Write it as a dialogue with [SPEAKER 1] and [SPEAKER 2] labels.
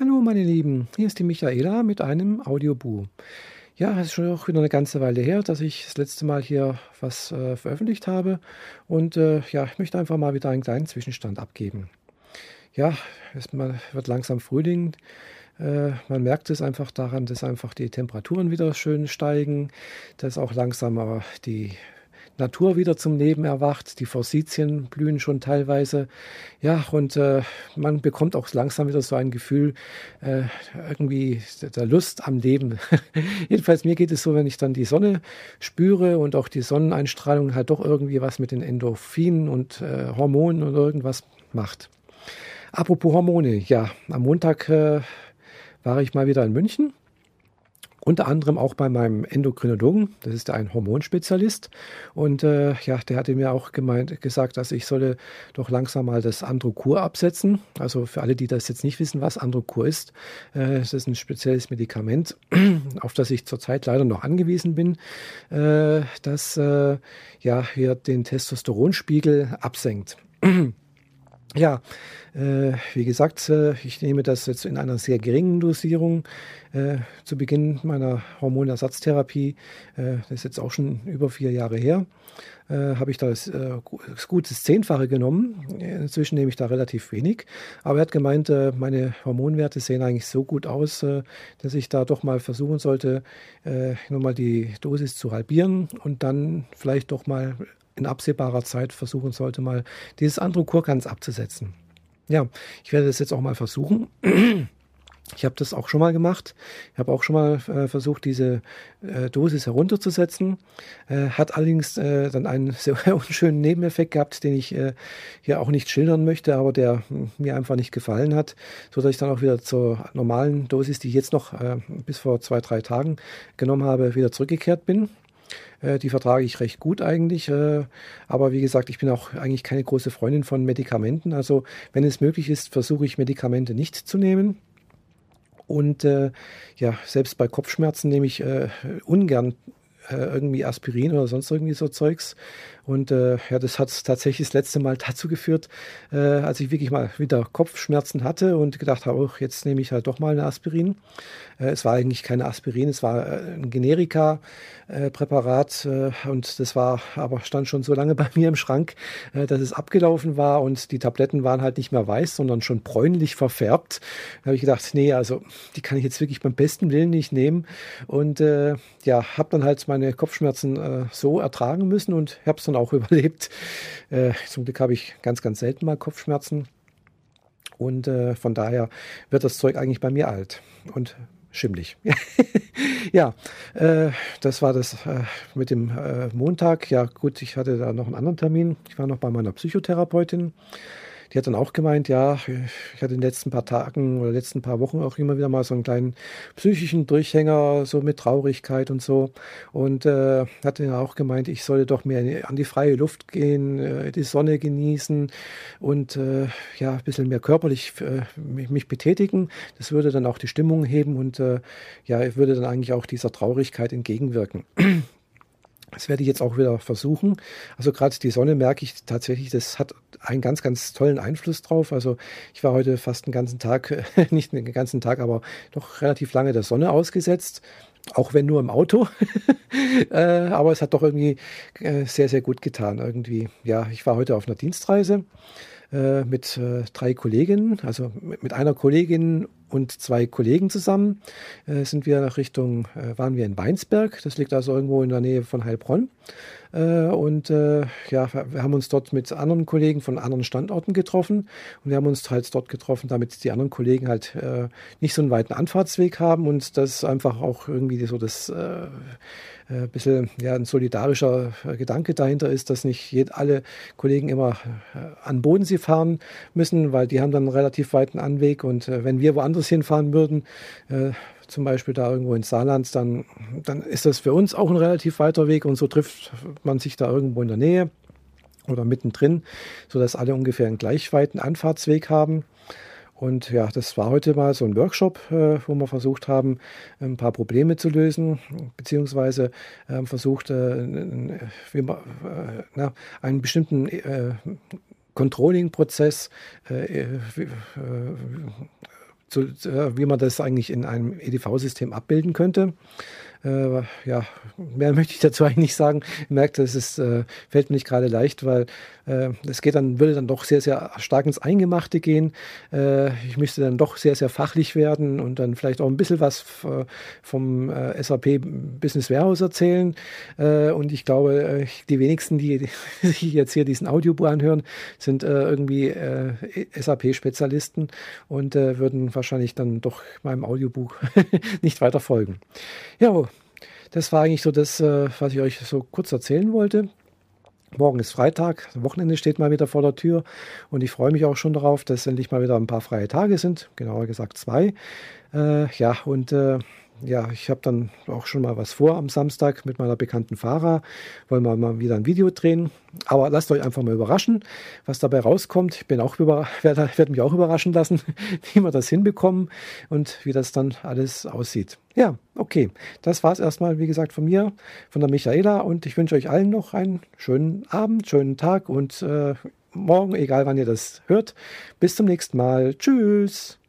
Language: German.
[SPEAKER 1] Hallo meine Lieben, hier ist die Michaela mit einem Audiobu. Ja, es ist schon auch wieder eine ganze Weile her, dass ich das letzte Mal hier was äh, veröffentlicht habe und äh, ja, ich möchte einfach mal wieder einen kleinen Zwischenstand abgeben. Ja, es wird langsam Frühling. Äh, man merkt es einfach daran, dass einfach die Temperaturen wieder schön steigen, dass auch langsam aber die Natur wieder zum Leben erwacht. Die Forsythien blühen schon teilweise. Ja, und äh, man bekommt auch langsam wieder so ein Gefühl äh, irgendwie der Lust am Leben. Jedenfalls mir geht es so, wenn ich dann die Sonne spüre und auch die Sonneneinstrahlung halt doch irgendwie was mit den Endorphinen und äh, Hormonen und irgendwas macht. Apropos Hormone, ja, am Montag äh, war ich mal wieder in München unter anderem auch bei meinem Endokrinologen, das ist ein Hormonspezialist. Und äh, ja, der hatte mir auch gemeint, gesagt, dass ich solle doch langsam mal das Androcur absetzen. Also für alle, die das jetzt nicht wissen, was Androcur ist, äh, das ist ein spezielles Medikament, auf das ich zurzeit leider noch angewiesen bin, äh, das äh, ja hier den Testosteronspiegel absenkt. Ja, äh, wie gesagt, äh, ich nehme das jetzt in einer sehr geringen Dosierung. Äh, zu Beginn meiner Hormonersatztherapie, äh, das ist jetzt auch schon über vier Jahre her, äh, habe ich das, äh, das gutes Zehnfache genommen. Inzwischen nehme ich da relativ wenig. Aber er hat gemeint, meine Hormonwerte sehen eigentlich so gut aus, dass ich da doch mal versuchen sollte, nochmal die Dosis zu halbieren und dann vielleicht doch mal in absehbarer Zeit versuchen sollte, mal dieses Androkur ganz abzusetzen. Ja, ich werde das jetzt auch mal versuchen. Ich habe das auch schon mal gemacht. Ich habe auch schon mal äh, versucht, diese äh, Dosis herunterzusetzen. Äh, hat allerdings äh, dann einen sehr unschönen Nebeneffekt gehabt, den ich äh, hier auch nicht schildern möchte, aber der mir einfach nicht gefallen hat, so dass ich dann auch wieder zur normalen Dosis, die ich jetzt noch äh, bis vor zwei, drei Tagen genommen habe, wieder zurückgekehrt bin. Äh, die vertrage ich recht gut eigentlich. Äh, aber wie gesagt, ich bin auch eigentlich keine große Freundin von Medikamenten. Also wenn es möglich ist, versuche ich Medikamente nicht zu nehmen. Und äh, ja, selbst bei Kopfschmerzen nehme ich äh, ungern äh, irgendwie Aspirin oder sonst irgendwie so Zeugs. Und äh, ja, das hat tatsächlich das letzte Mal dazu geführt, äh, als ich wirklich mal wieder Kopfschmerzen hatte und gedacht habe, oh, jetzt nehme ich halt doch mal eine Aspirin. Äh, es war eigentlich keine Aspirin, es war äh, ein Generika-Präparat und das war aber stand schon so lange bei mir im Schrank, dass es abgelaufen war und die Tabletten waren halt nicht mehr weiß, sondern schon bräunlich verfärbt. Da habe ich gedacht, nee, also die kann ich jetzt wirklich beim besten Willen nicht nehmen. Und ja, habe dann halt meine Kopfschmerzen äh, so ertragen müssen und habe es dann auch überlebt. Äh, zum Glück habe ich ganz, ganz selten mal Kopfschmerzen. Und äh, von daher wird das Zeug eigentlich bei mir alt und schimmlig. ja, äh, das war das äh, mit dem äh, Montag. Ja, gut, ich hatte da noch einen anderen Termin. Ich war noch bei meiner Psychotherapeutin die hat dann auch gemeint, ja, ich hatte in den letzten paar Tagen oder letzten paar Wochen auch immer wieder mal so einen kleinen psychischen Durchhänger, so mit Traurigkeit und so. Und äh, hat dann auch gemeint, ich solle doch mehr an die freie Luft gehen, äh, die Sonne genießen und äh, ja, ein bisschen mehr körperlich äh, mich, mich, betätigen. Das würde dann auch die Stimmung heben und äh, ja, würde dann eigentlich auch dieser Traurigkeit entgegenwirken. Das werde ich jetzt auch wieder versuchen. Also gerade die Sonne merke ich tatsächlich, das hat einen ganz, ganz tollen Einfluss drauf. Also ich war heute fast den ganzen Tag, nicht den ganzen Tag, aber doch relativ lange der Sonne ausgesetzt. Auch wenn nur im Auto. äh, aber es hat doch irgendwie äh, sehr, sehr gut getan. Irgendwie, ja, ich war heute auf einer Dienstreise äh, mit äh, drei Kolleginnen, also mit, mit einer Kollegin und zwei Kollegen zusammen äh, sind wir nach Richtung, äh, waren wir in Weinsberg, das liegt also irgendwo in der Nähe von Heilbronn. Äh, und äh, ja, wir haben uns dort mit anderen Kollegen von anderen Standorten getroffen und wir haben uns halt dort getroffen, damit die anderen Kollegen halt nicht so einen weiten Anfahrtsweg haben und das einfach auch irgendwie so das ein bisschen ja, ein solidarischer Gedanke dahinter ist, dass nicht alle Kollegen immer an Bodensee fahren müssen, weil die haben dann einen relativ weiten Anweg und wenn wir woanders hinfahren würden, zum Beispiel da irgendwo in Saarland, dann, dann ist das für uns auch ein relativ weiter Weg und so trifft man sich da irgendwo in der Nähe oder mittendrin, sodass alle ungefähr einen gleich weiten Anfahrtsweg haben. Und ja, das war heute mal so ein Workshop, äh, wo wir versucht haben, ein paar Probleme zu lösen, beziehungsweise äh, versucht, äh, man, äh, na, einen bestimmten äh, Controlling-Prozess äh, zu, äh, wie man das eigentlich in einem EDV-System abbilden könnte. Äh, ja, mehr möchte ich dazu eigentlich nicht sagen. Ich merke, das ist, äh, fällt mir nicht gerade leicht, weil äh, es geht dann, würde dann doch sehr, sehr stark ins Eingemachte gehen. Äh, ich müsste dann doch sehr, sehr fachlich werden und dann vielleicht auch ein bisschen was vom äh, SAP Business Warehouse erzählen. Äh, und ich glaube, die wenigsten, die sich jetzt hier diesen Audiobuch anhören, sind irgendwie SAP-Spezialisten und würden wahrscheinlich dann doch meinem Audiobuch nicht weiter folgen. Ja, das war eigentlich so das, was ich euch so kurz erzählen wollte. Morgen ist Freitag, Wochenende steht mal wieder vor der Tür und ich freue mich auch schon darauf, dass endlich mal wieder ein paar freie Tage sind, genauer gesagt zwei. Äh, ja, und äh, ja, ich habe dann auch schon mal was vor am Samstag mit meiner bekannten Fahrer. Wollen wir mal wieder ein Video drehen. Aber lasst euch einfach mal überraschen, was dabei rauskommt. Ich bin auch über, werde, werde mich auch überraschen lassen, wie wir das hinbekommen und wie das dann alles aussieht. Ja, okay. Das war es erstmal, wie gesagt, von mir, von der Michaela. Und ich wünsche euch allen noch einen schönen Abend, schönen Tag und äh, morgen, egal wann ihr das hört. Bis zum nächsten Mal. Tschüss.